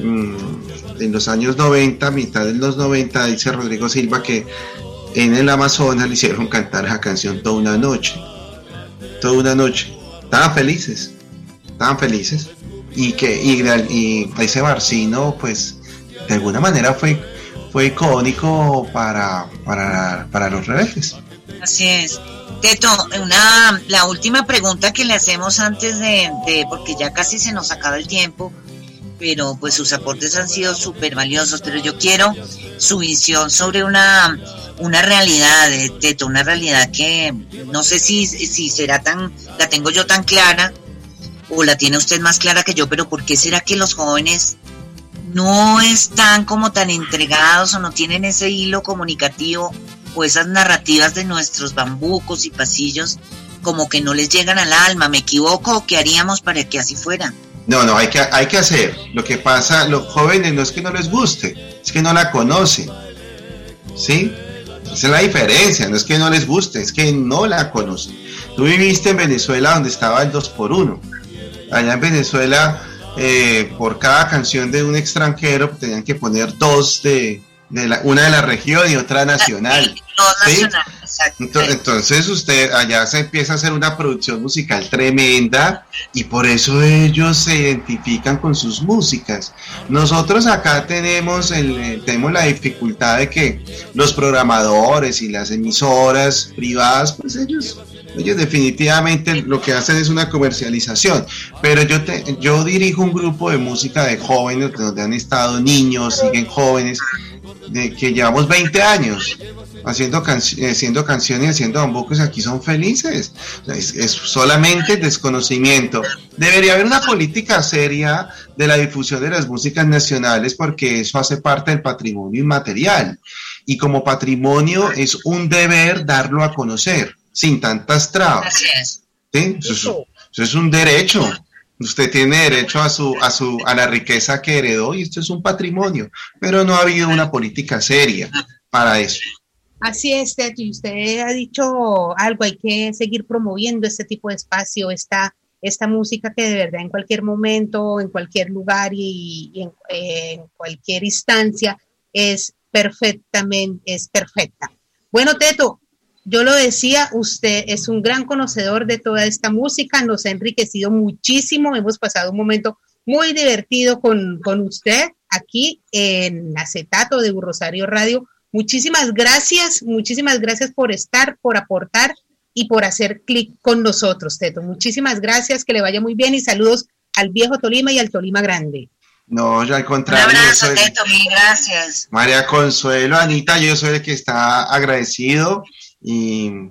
mm, en los años 90, mitad de los 90, dice Rodrigo Silva que en el Amazonas le hicieron cantar esa canción toda una noche. Una noche. Estaban felices. Estaban felices. Y que y, ese Barcino, pues, de alguna manera fue, fue icónico para, para, para los rebeldes. Así es. Teto, una, la última pregunta que le hacemos antes de, porque ya casi se nos acaba el tiempo, pero pues sus aportes han sido súper valiosos, pero yo quiero su visión sobre una, una realidad, de Teto, una realidad que no sé si, si será tan, la tengo yo tan clara o la tiene usted más clara que yo, pero ¿por qué será que los jóvenes no están como tan entregados o no tienen ese hilo comunicativo o esas narrativas de nuestros bambucos y pasillos como que no les llegan al alma. ¿Me equivoco o qué haríamos para que así fuera? No, no, hay que, hay que hacer. Lo que pasa, los jóvenes no es que no les guste, es que no la conocen. ¿Sí? Esa es la diferencia, no es que no les guste, es que no la conocen. Tú viviste en Venezuela donde estaba el 2 por 1 Allá en Venezuela, eh, por cada canción de un extranjero, tenían que poner dos de, una de la región y otra nacional. Entonces usted allá se empieza a hacer una producción musical tremenda y por eso ellos se identifican con sus músicas. Nosotros acá tenemos, el, tenemos la dificultad de que los programadores y las emisoras privadas, pues ellos ellos definitivamente lo que hacen es una comercialización, pero yo, te, yo dirijo un grupo de música de jóvenes donde han estado niños, siguen jóvenes, de que llevamos 20 años haciendo, haciendo canciones haciendo bambucos aquí son felices. es, solamente desconocimiento. Debería haber una política seria de la difusión de las músicas nacionales porque eso hace parte del patrimonio inmaterial. Y como patrimonio es un deber darlo a conocer sin tantas trabas. Eso, es, un derecho. Usted tiene derecho a su, a su, a la riqueza que heredó y esto es un patrimonio, pero no ha habido una política seria para eso. Así es, Teto, y usted ha dicho algo, hay que seguir promoviendo este tipo de espacio, esta, esta música que de verdad en cualquier momento, en cualquier lugar y, en, en, cualquier instancia es perfectamente, es perfecta. Bueno, Teto, yo lo decía, usted es un gran conocedor de toda esta música, nos ha enriquecido muchísimo, hemos pasado un momento muy divertido con, usted aquí en Acetato de Rosario Radio. Muchísimas gracias, muchísimas gracias por estar, por aportar y por hacer clic con nosotros, Teto. Muchísimas gracias, que le vaya muy bien y saludos al viejo Tolima y al Tolima Grande. No, yo al contrario. Un abrazo, Teto, mil gracias. María Consuelo, Anita, yo soy el que está agradecido y,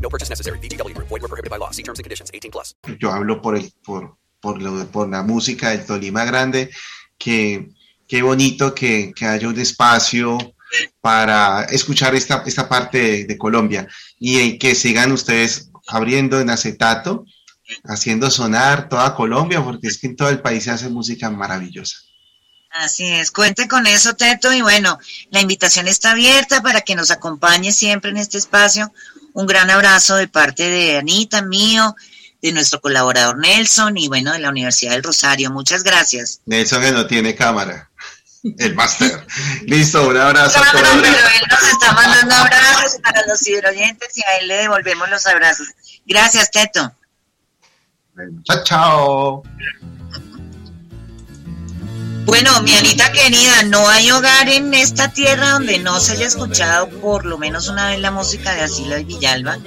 No purchase necessary. Group. Void were prohibited by law. See terms and conditions. 18 plus. yo hablo por el por por, lo- por la música del Tolima Grande que qué bonito que, que haya un espacio para escuchar esta, esta parte de, de Colombia y eh, que sigan ustedes abriendo en acetato haciendo sonar toda Colombia porque es que en todo el país se hace música maravillosa Así es, cuente con eso, Teto. Y bueno, la invitación está abierta para que nos acompañe siempre en este espacio. Un gran abrazo de parte de Anita, mío, de nuestro colaborador Nelson y bueno, de la Universidad del Rosario. Muchas gracias. Nelson que no tiene cámara el máster listo un abrazo todos. pero él nos está mandando abrazos para los ciberoyentes y a él le devolvemos los abrazos. Gracias, Teto. chao chao Bueno, mi Anita querida, no hay hogar en esta tierra donde no se haya escuchado por lo menos una vez la música de Asilo y Villalba,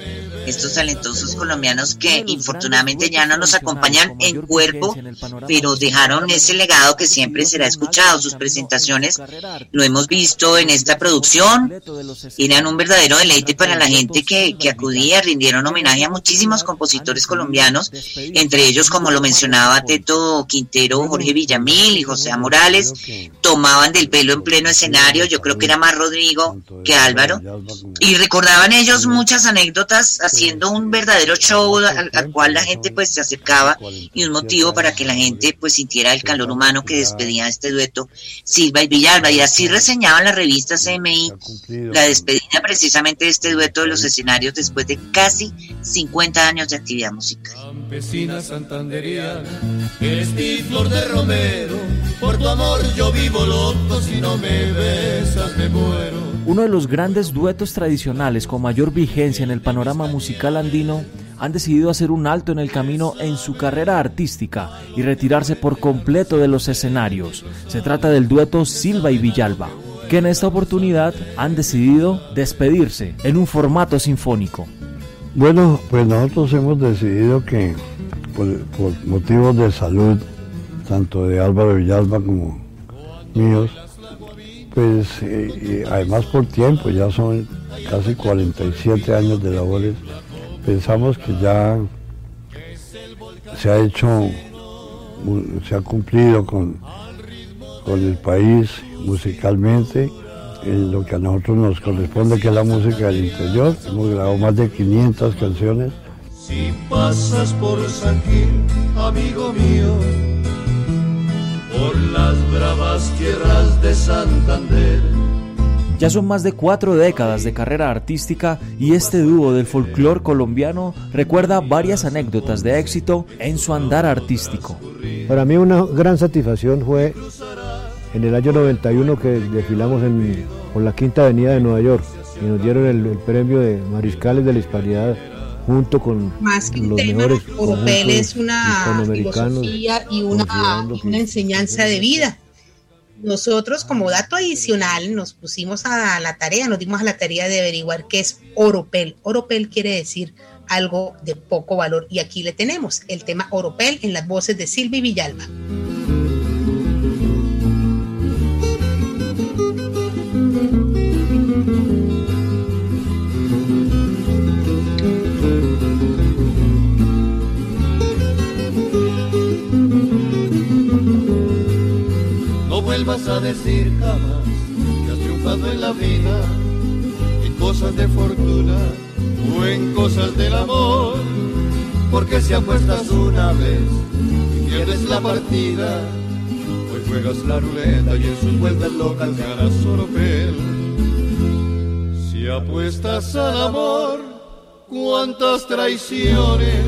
estos talentosos colombianos que infortunadamente ya no nos acompañan en cuerpo, pero dejaron ese legado que siempre será escuchado. Sus presentaciones. lo hemos visto en esta producción, eran un verdadero deleite para la gente que, que acudía, rindieron homenaje a muchísimos compositores colombianos, entre ellos, como lo mencionaba Teto Quintero, Jorge Villamil y José A. Morales, tomaban del pelo en pleno escenario, yo creo que era más Rodrigo que Álvaro, y recordaban ellos muchas anécdotas haciendo un verdadero show al, al cual la gente pues se acercaba y un motivo para que la gente pues sintiera el calor humano que despedía este dueto Silva y Villalba. Y así reseñaban las revistas CMI la despedida precisamente de este dueto de los escenarios después de casi 50 años de actividad musical. Campesina santanderiana, eres mi flor de romero, por tu amor yo vivo loco, si no me besas me muero. Uno de los grandes duetos tradicionales con mayor vigencia en el panorama musical andino han decidido hacer un alto en el camino en su carrera artística y retirarse por completo de los escenarios. Se trata del dueto Silva y Villalba, que en esta oportunidad han decidido despedirse en un formato sinfónico. Bueno, pues nosotros hemos decidido que por, por motivos de salud, tanto de Álvaro Villalba como míos, pues eh, y además por tiempo, ya son casi 47 años de labores, pensamos que ya se ha hecho, se ha cumplido con, con el país musicalmente, en lo que a nosotros nos corresponde, que es la música del interior. Hemos grabado más de 500 canciones. Si pasas por San amigo mío, por las bravas tierras de Santander. Ya son más de cuatro décadas de carrera artística y este dúo del folclore colombiano recuerda varias anécdotas de éxito en su andar artístico. Para mí una gran satisfacción fue en el año 91 que desfilamos en, por la Quinta Avenida de Nueva York y nos dieron el, el premio de Mariscales de la Hispanidad junto con Más que un los tema, mejores es una filosofía y una, y una enseñanza de vida. Nosotros, como dato adicional, nos pusimos a la tarea, nos dimos a la tarea de averiguar qué es oropel. Oropel quiere decir algo de poco valor y aquí le tenemos el tema oropel en las voces de Silvi Villalba. Vuelvas a decir jamás que has triunfado en la vida, en cosas de fortuna o en cosas del amor, porque si apuestas una vez y pierdes la partida, pues juegas la ruleta y en sus vueltas locas ganas oropel. Si apuestas al amor, cuántas traiciones,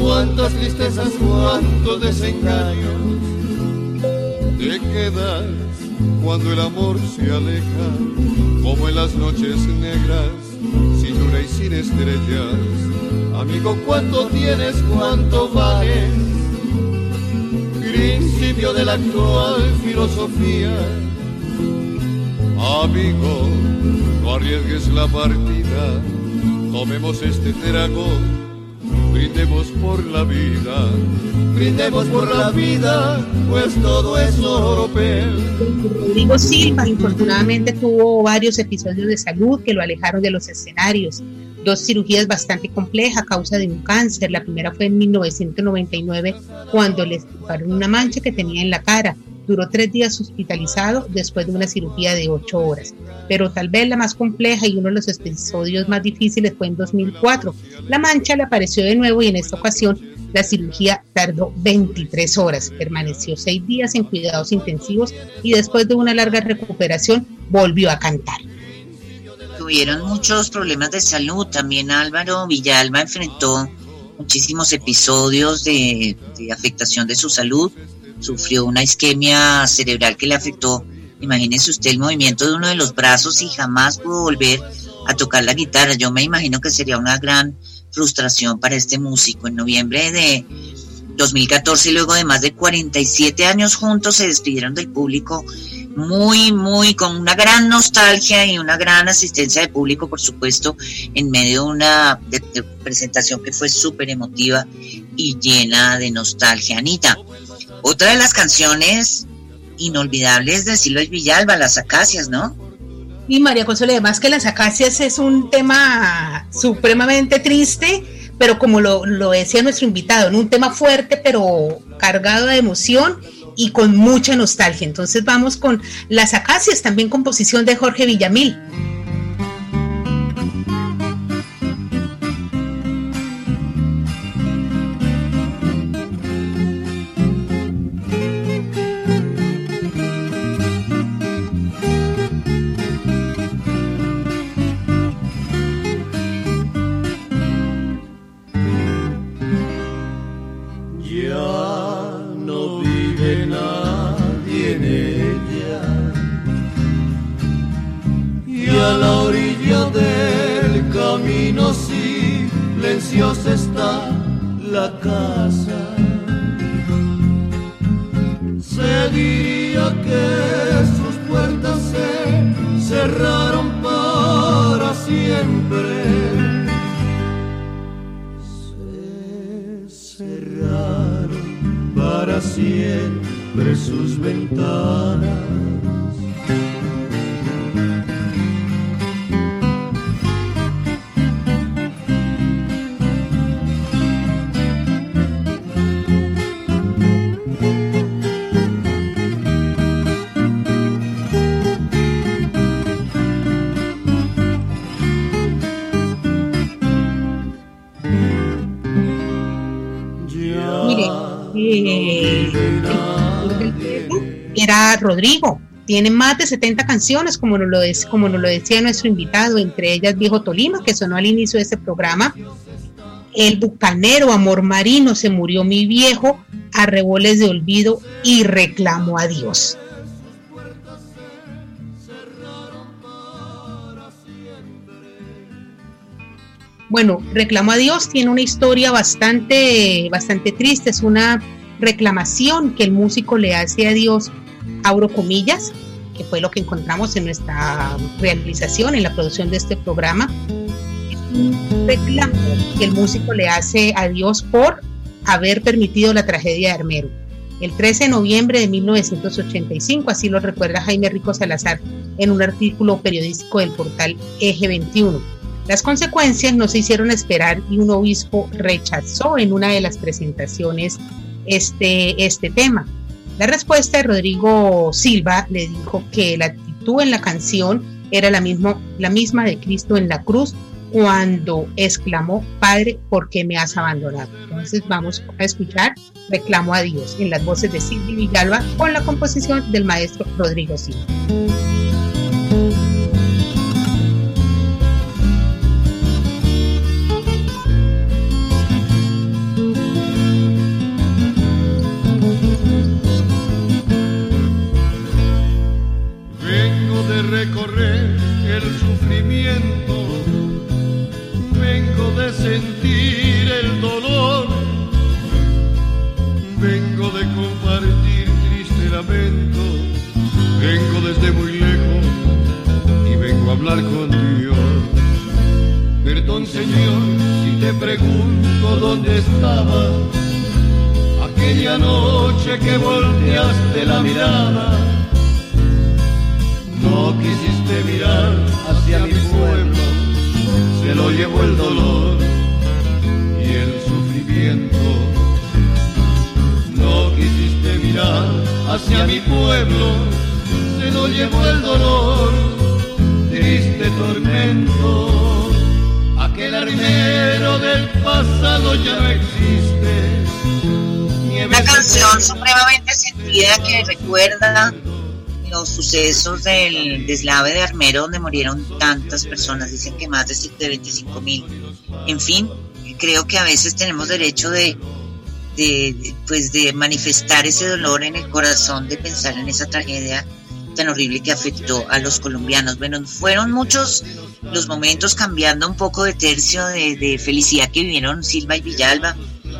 cuántas tristezas, cuántos desengaños te quedas cuando el amor se aleja, como en las noches negras, sin un luna y sin estrellas. Amigo, ¿cuánto tienes? ¿Cuánto vale? Principio de la actual filosofía. Amigo, no arriesgues la partida, tomemos este trago, brindemos por la vida, brindemos por la vida, pues todo es oropel. Rodrigo Silva infortunadamente tuvo varios episodios de salud que lo alejaron de los escenarios. Dos cirugías bastante complejas a causa de un cáncer. La primera fue en 1999 cuando le estirparon una mancha que tenía en la cara. Duró tres días hospitalizado después de una cirugía de ocho horas. Pero tal vez la más compleja y uno de los episodios más difíciles fue en 2004. La mancha le apareció de nuevo y en esta ocasión la cirugía tardó 23 horas. Permaneció seis días en cuidados intensivos y después de una larga recuperación volvió a cantar. Tuvieron muchos problemas de salud. También Álvaro Villalba enfrentó muchísimos episodios de, de afectación de su salud sufrió una isquemia cerebral que le afectó, imagínese usted el movimiento de uno de los brazos y jamás pudo volver a tocar la guitarra. Yo me imagino que sería una gran frustración para este músico. En noviembre de 2014, luego de más de 47 años juntos, se despidieron del público muy, muy, con una gran nostalgia y una gran asistencia de público, por supuesto, en medio de una presentación que fue súper emotiva y llena de nostalgia. Anita, otra de las canciones inolvidables de Silvio Villalba, Las Acacias, ¿no? Y María Consuelo, además que Las Acacias es un tema supremamente triste, pero como lo, lo decía nuestro invitado, en un tema fuerte, pero cargado de emoción y con mucha nostalgia. Entonces vamos con Las Acacias, también composición de Jorge Villamil. Rodrigo. Tiene más de 70 canciones, como nos, lo como nos lo decía nuestro invitado, entre ellas Viejo Tolima, que sonó al inicio de este programa, El Bucanero, Amor Marino, Se Murió Mi Viejo, Arreboles de Olvido y Reclamo a Dios. Bueno, Reclamo a Dios tiene una historia bastante, bastante triste, es una reclamación que el músico le hace a Dios abro comillas, que fue lo que encontramos en nuestra realización, en la producción de este programa. Reclamo que el músico le hace a Dios por haber permitido la tragedia de Armero. El 13 de noviembre de 1985, así lo recuerda Jaime Rico Salazar en un artículo periodístico del portal Eje 21. Las consecuencias no se hicieron esperar y un obispo rechazó en una de las presentaciones este, este tema. La respuesta de Rodrigo Silva le dijo que la actitud en la canción era la, misma, la misma de Cristo en la cruz cuando exclamó, Padre, ¿por qué me has abandonado? Entonces vamos a escuchar Reclamo a Dios en las voces de Silvia Villalba con la composición del maestro Rodrigo Silva. recorrer el sufrimiento, vengo de sentir el dolor, vengo de compartir triste lamento, vengo desde muy lejos y vengo a hablar con Dios. Perdón Señor si te pregunto dónde estabas aquella noche que volteaste la mirada. Mi pueblo, se lo llevó el dolor y el sufrimiento. No quisiste mirar hacia mi pueblo, se lo llevó el dolor, triste tormento. Aquel armero del pasado ya no existe. Una canción supremamente sentida que recuerda los sucesos del deslave de Armero donde murieron tantas personas, dicen que más de 25 mil. En fin, creo que a veces tenemos derecho de, pues de manifestar ese dolor en el corazón, de pensar en esa tragedia tan horrible que afectó a los colombianos. Bueno, fueron muchos los momentos cambiando un poco de tercio de, de felicidad que vivieron Silva y Villalba,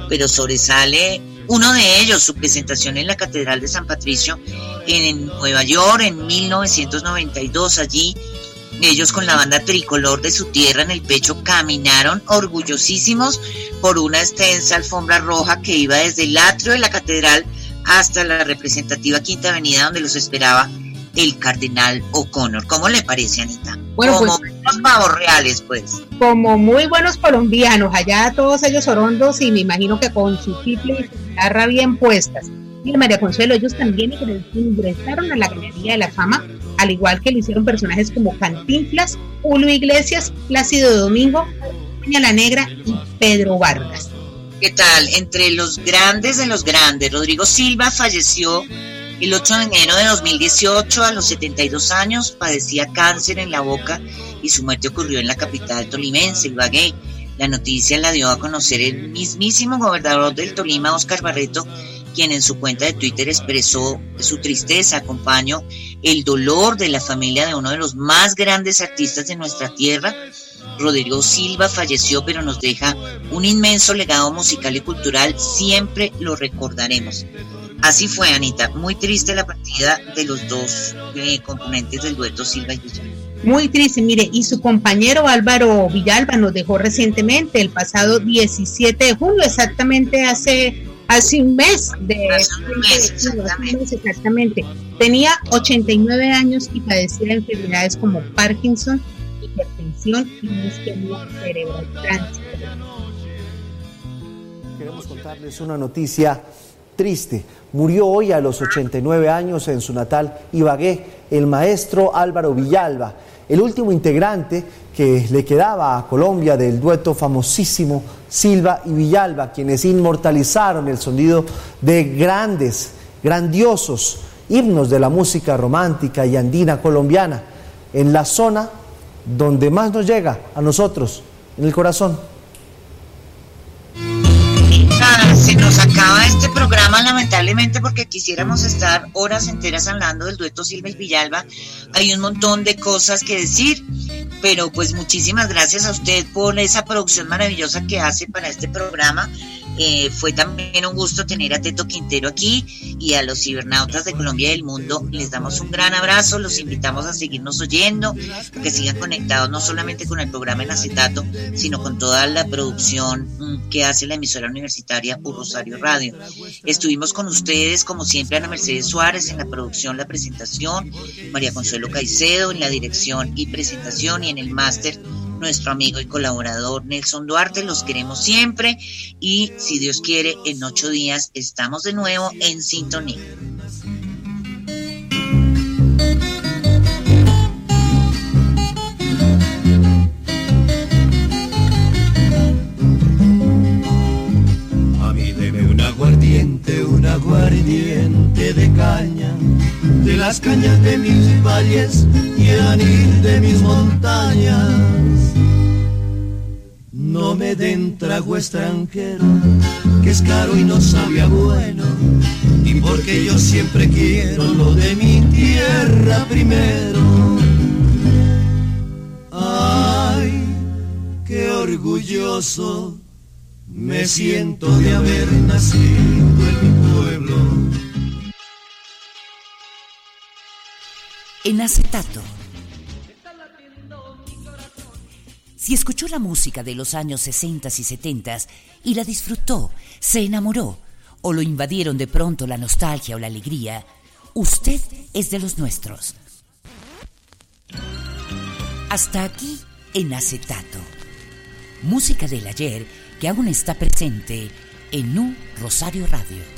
pero sobresale uno de ellos, su presentación en la Catedral de San Patricio en Nueva York en 1992. Allí ellos con la banda tricolor de su tierra en el pecho caminaron orgullosísimos por una extensa alfombra roja que iba desde el atrio de la catedral hasta la representativa Quinta Avenida donde los esperaba el cardenal O'Connor. ¿Cómo le parece, Anita? Bueno, como pues- pavos reales, pues. como muy buenos colombianos, allá todos ellos orondos y me imagino que con su triple y su guitarra bien puestas. Y María Consuelo, ellos también ingresaron a la Galería de la Fama, al igual que lo hicieron personajes como Cantinflas, Julio Iglesias, Plácido Domingo, Peña la Negra y Pedro Vargas. ¿Qué tal? Entre los grandes de los grandes, Rodrigo Silva falleció el 8 de enero de 2018 a los 72 años, padecía cáncer en la boca y su muerte ocurrió en la capital tolimense, Ibagué. La noticia la dio a conocer el mismísimo gobernador del Tolima, Oscar Barreto, quien en su cuenta de Twitter expresó su tristeza, acompañó el dolor de la familia de uno de los más grandes artistas de nuestra tierra. Rodrigo Silva falleció, pero nos deja un inmenso legado musical y cultural, siempre lo recordaremos. Así fue, Anita, muy triste la partida de los dos eh, componentes del dueto Silva y Villalba. Muy triste, mire, y su compañero Álvaro Villalba nos dejó recientemente, el pasado 17 de julio, exactamente hace, hace un mes. De, Hace un mes, sí, hace un mes, exactamente. Tenía 89 años y padecía de enfermedades como Parkinson, hipertensión y isquemia cerebral. Queremos contarles una noticia triste. Murió hoy a los 89 años en su natal Ibagué el maestro Álvaro Villalba, el último integrante que le quedaba a Colombia del dueto famosísimo Silva y Villalba, quienes inmortalizaron el sonido de grandes, grandiosos himnos de la música romántica y andina colombiana en la zona donde más nos llega a nosotros, en el corazón. Acaba este programa lamentablemente porque quisiéramos estar horas enteras hablando del dueto Silva y Villalba. Hay un montón de cosas que decir, pero pues muchísimas gracias a usted por esa producción maravillosa que hace para este programa. Eh, fue también un gusto tener a Teto Quintero aquí y a los cibernautas de Colombia y del mundo. Les damos un gran abrazo, los invitamos a seguirnos oyendo, que sigan conectados no solamente con el programa en acetato, sino con toda la producción mm, que hace la emisora universitaria U Rosario Radio. Estuvimos con ustedes, como siempre, Ana Mercedes Suárez en la producción, la presentación, María Consuelo Caicedo en la dirección y presentación y en el máster nuestro amigo y colaborador Nelson Duarte. Los queremos siempre y si Dios quiere, en ocho días estamos de nuevo en sintonía. A mí debe un aguardiente, un aguardiente de caña, de las cañas de mis valles y el anil de mis montañas. No me den trago extranjero, que es caro y no sabe a bueno, y porque yo siempre quiero lo de mi tierra primero. Ay, qué orgulloso me siento de haber nacido en mi pueblo. En acetato. Si escuchó la música de los años 60 y 70 y la disfrutó, se enamoró o lo invadieron de pronto la nostalgia o la alegría, usted es de los nuestros. Hasta aquí en acetato. Música del ayer que aún está presente en Nu Rosario Radio.